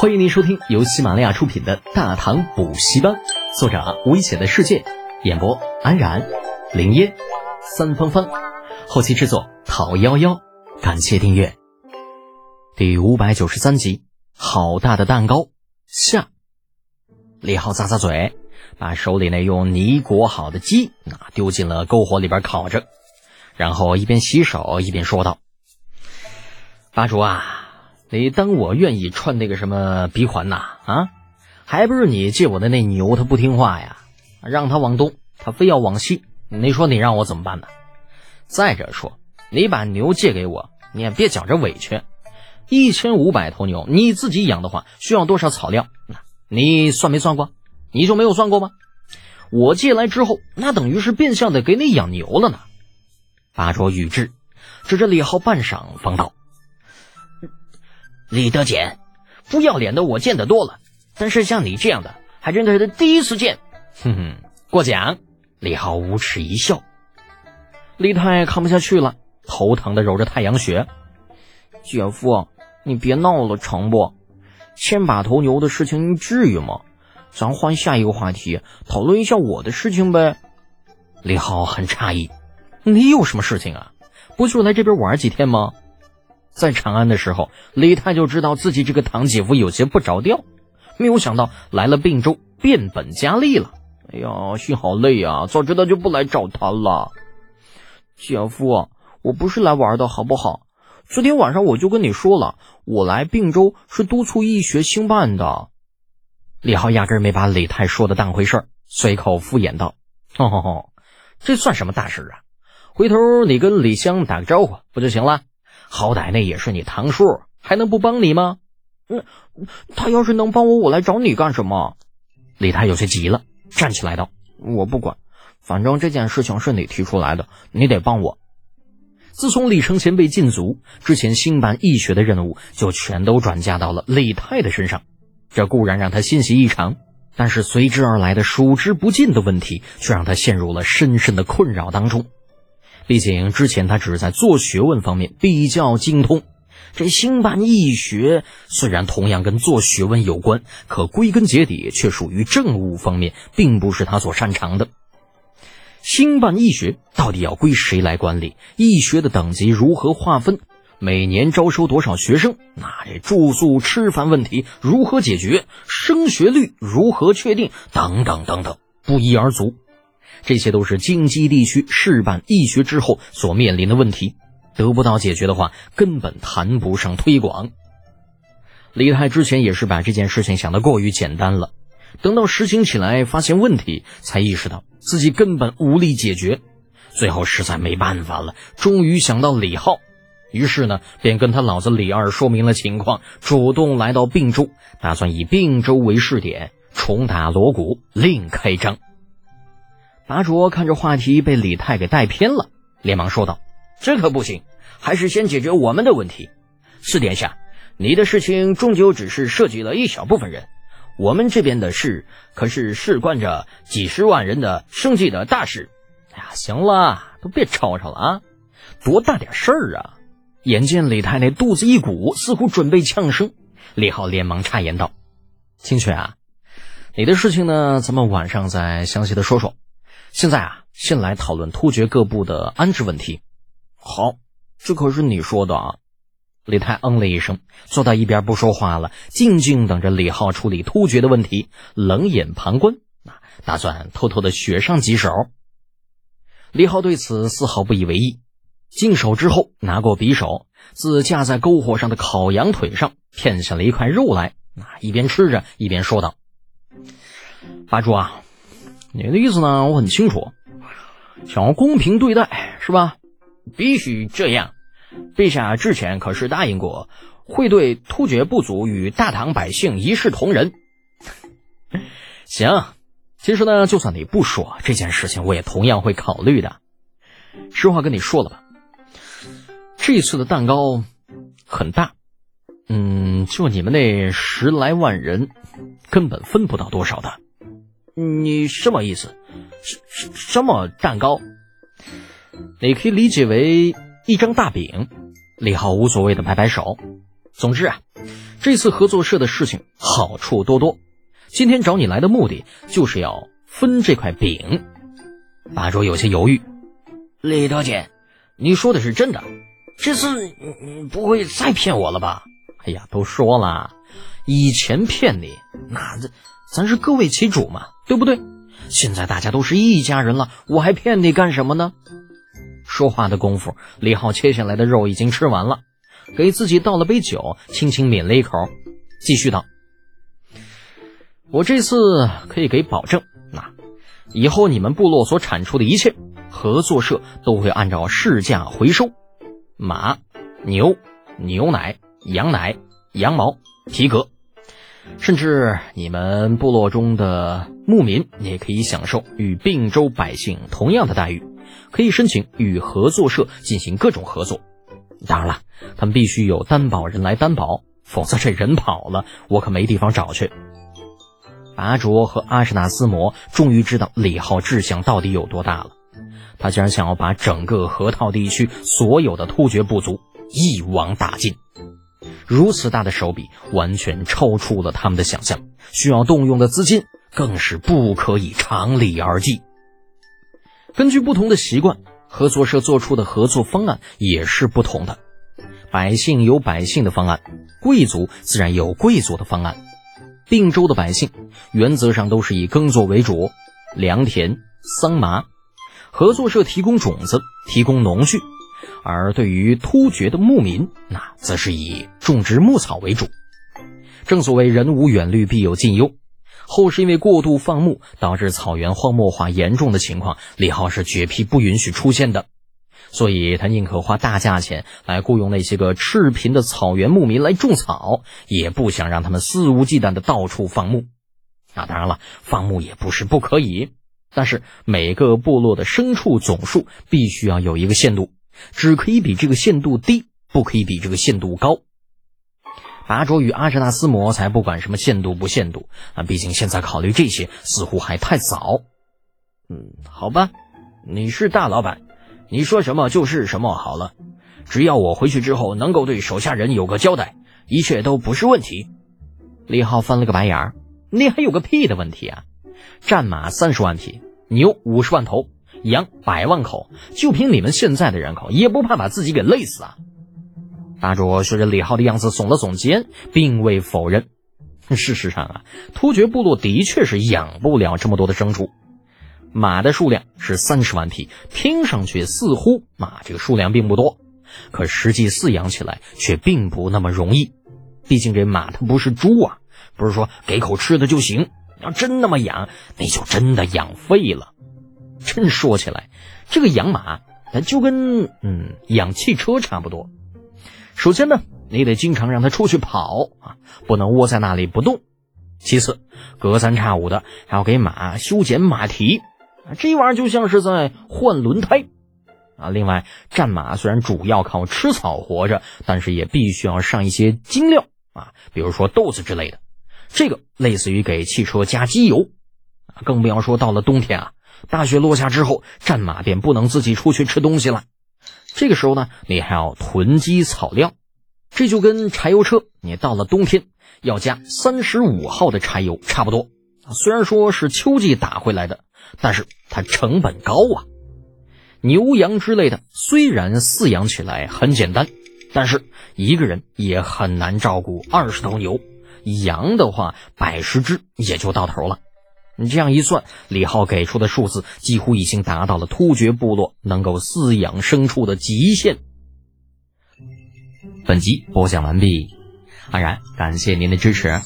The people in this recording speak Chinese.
欢迎您收听由喜马拉雅出品的《大唐补习班》，作者危险的世界，演播安然、林烟、三芳芳，后期制作陶幺幺。感谢订阅。第五百九十三集，好大的蛋糕下。李浩咂咂嘴，把手里那用泥裹好的鸡那丢进了篝火里边烤着，然后一边洗手一边说道：“八主啊。”你当我愿意穿那个什么鼻环呐？啊，还不是你借我的那牛，它不听话呀，让它往东，它非要往西。你说你让我怎么办呢？再者说，你把牛借给我，你也别觉着委屈。一千五百头牛，你自己养的话，需要多少草料？你算没算过？你就没有算过吗？我借来之后，那等于是变相的给你养牛了呢。八卓语之，指着李浩半晌，方道。李德简，不要脸的我见得多了，但是像你这样的，还真的是第一次见。哼哼，过奖。李浩无耻一笑。李太看不下去了，头疼的揉着太阳穴。姐夫，你别闹了，成不？千把头牛的事情，你至于吗？咱换下一个话题，讨论一下我的事情呗。李浩很诧异，你有什么事情啊？不就来这边玩几天吗？在长安的时候，李泰就知道自己这个堂姐夫有些不着调，没有想到来了并州，变本加厉了。哎呀，心好累啊！早知道就不来找他了。姐夫，我不是来玩的，好不好？昨天晚上我就跟你说了，我来并州是督促义学兴办的。李浩压根没把李泰说的当回事儿随口敷衍道：“哦，这算什么大事啊？回头你跟李湘打个招呼不就行了？”好歹那也是你堂叔，还能不帮你吗？嗯，他要是能帮我，我来找你干什么？李泰有些急了，站起来道：“我不管，反正这件事情是你提出来的，你得帮我。”自从李承前被禁足之前，兴办义学的任务就全都转嫁到了李泰的身上。这固然让他欣喜异常，但是随之而来的数之不尽的问题，却让他陷入了深深的困扰当中。毕竟之前他只是在做学问方面比较精通，这兴办义学虽然同样跟做学问有关，可归根结底却属于政务方面，并不是他所擅长的。兴办义学到底要归谁来管理？义学的等级如何划分？每年招收多少学生？那这住宿吃饭问题如何解决？升学率如何确定？等等等等，不一而足。这些都是京畿地区试办义学之后所面临的问题，得不到解决的话，根本谈不上推广。李泰之前也是把这件事情想得过于简单了，等到实行起来，发现问题，才意识到自己根本无力解决。最后实在没办法了，终于想到李浩，于是呢，便跟他老子李二说明了情况，主动来到并州，打算以并州为试点，重打锣鼓，另开张。拔卓看着话题被李泰给带偏了，连忙说道：“这可不行，还是先解决我们的问题。四殿下，你的事情终究只是涉及了一小部分人，我们这边的事可是事关着几十万人的生计的大事。哎呀，行了，都别吵吵了啊！多大点事儿啊！”眼见李泰那肚子一鼓，似乎准备呛声，李浩连忙插言道：“清泉啊，你的事情呢，咱们晚上再详细的说说。”现在啊，先来讨论突厥各部的安置问题。好，这可是你说的啊。李泰嗯了一声，坐到一边不说话了，静静等着李浩处理突厥的问题，冷眼旁观，啊，打算偷偷的雪上几手。李浩对此丝毫不以为意，净手之后，拿过匕首，自架在篝火上的烤羊腿上片下了一块肉来，啊，一边吃着一边说道：“八柱啊。”你的意思呢？我很清楚，想要公平对待是吧？必须这样。陛下之前可是答应过，会对突厥部族与大唐百姓一视同仁。行，其实呢，就算你不说这件事情，我也同样会考虑的。实话跟你说了吧，这次的蛋糕很大，嗯，就你们那十来万人，根本分不到多少的。你什么意思？什什什么蛋糕？你可以理解为一张大饼。李浩无所谓的摆摆手。总之啊，这次合作社的事情好处多多。今天找你来的目的就是要分这块饼。八卓有些犹豫。李德姐，你说的是真的？这次你不会再骗我了吧？哎呀，都说了，以前骗你，那这咱是各为其主嘛，对不对？现在大家都是一家人了，我还骗你干什么呢？说话的功夫，李浩切下来的肉已经吃完了，给自己倒了杯酒，轻轻抿了一口，继续道：“我这次可以给保证，那以后你们部落所产出的一切，合作社都会按照市价回收。马、牛、牛奶、羊奶、羊毛、皮革。”甚至你们部落中的牧民也可以享受与并州百姓同样的待遇，可以申请与合作社进行各种合作。当然了，他们必须有担保人来担保，否则这人跑了，我可没地方找去。阿卓和阿什纳斯摩终于知道李浩志向到底有多大了，他竟然想要把整个河套地区所有的突厥部族一网打尽。如此大的手笔，完全超出了他们的想象，需要动用的资金更是不可以常理而计。根据不同的习惯，合作社做出的合作方案也是不同的。百姓有百姓的方案，贵族自然有贵族的方案。并州的百姓原则上都是以耕作为主，良田、桑麻，合作社提供种子，提供农具。而对于突厥的牧民，那则是以种植牧草为主。正所谓人无远虑，必有近忧。后世因为过度放牧，导致草原荒漠化严重的情况，李浩是绝批不允许出现的。所以他宁可花大价钱来雇佣那些个赤贫的草原牧民来种草，也不想让他们肆无忌惮的到处放牧。啊，当然了，放牧也不是不可以，但是每个部落的牲畜总数必须要有一个限度。只可以比这个限度低，不可以比这个限度高。拔卓与阿什纳斯摩才不管什么限度不限度啊，毕竟现在考虑这些似乎还太早。嗯，好吧，你是大老板，你说什么就是什么好了。只要我回去之后能够对手下人有个交代，一切都不是问题。李浩翻了个白眼儿，你还有个屁的问题啊？战马三十万匹，牛五十万头。羊百万口，就凭你们现在的人口，也不怕把自己给累死啊！大卓学着李浩的样子耸了耸肩，并未否认。事实上啊，突厥部落的确是养不了这么多的牲畜。马的数量是三十万匹，听上去似乎马这个数量并不多，可实际饲养起来却并不那么容易。毕竟这马它不是猪啊，不是说给口吃的就行。要真那么养，那就真的养废了。真说起来，这个养马，它就跟嗯养汽车差不多。首先呢，你得经常让它出去跑啊，不能窝在那里不动。其次，隔三差五的还要给马修剪马蹄，这玩意儿就像是在换轮胎啊。另外，战马虽然主要靠吃草活着，但是也必须要上一些精料啊，比如说豆子之类的。这个类似于给汽车加机油啊，更不要说到了冬天啊。大雪落下之后，战马便不能自己出去吃东西了。这个时候呢，你还要囤积草料，这就跟柴油车你到了冬天要加三十五号的柴油差不多。虽然说是秋季打回来的，但是它成本高啊。牛羊之类的虽然饲养起来很简单，但是一个人也很难照顾二十头牛。羊的话，百十只也就到头了。你这样一算，李浩给出的数字几乎已经达到了突厥部落能够饲养牲畜的极限。本集播讲完毕，安然感谢您的支持。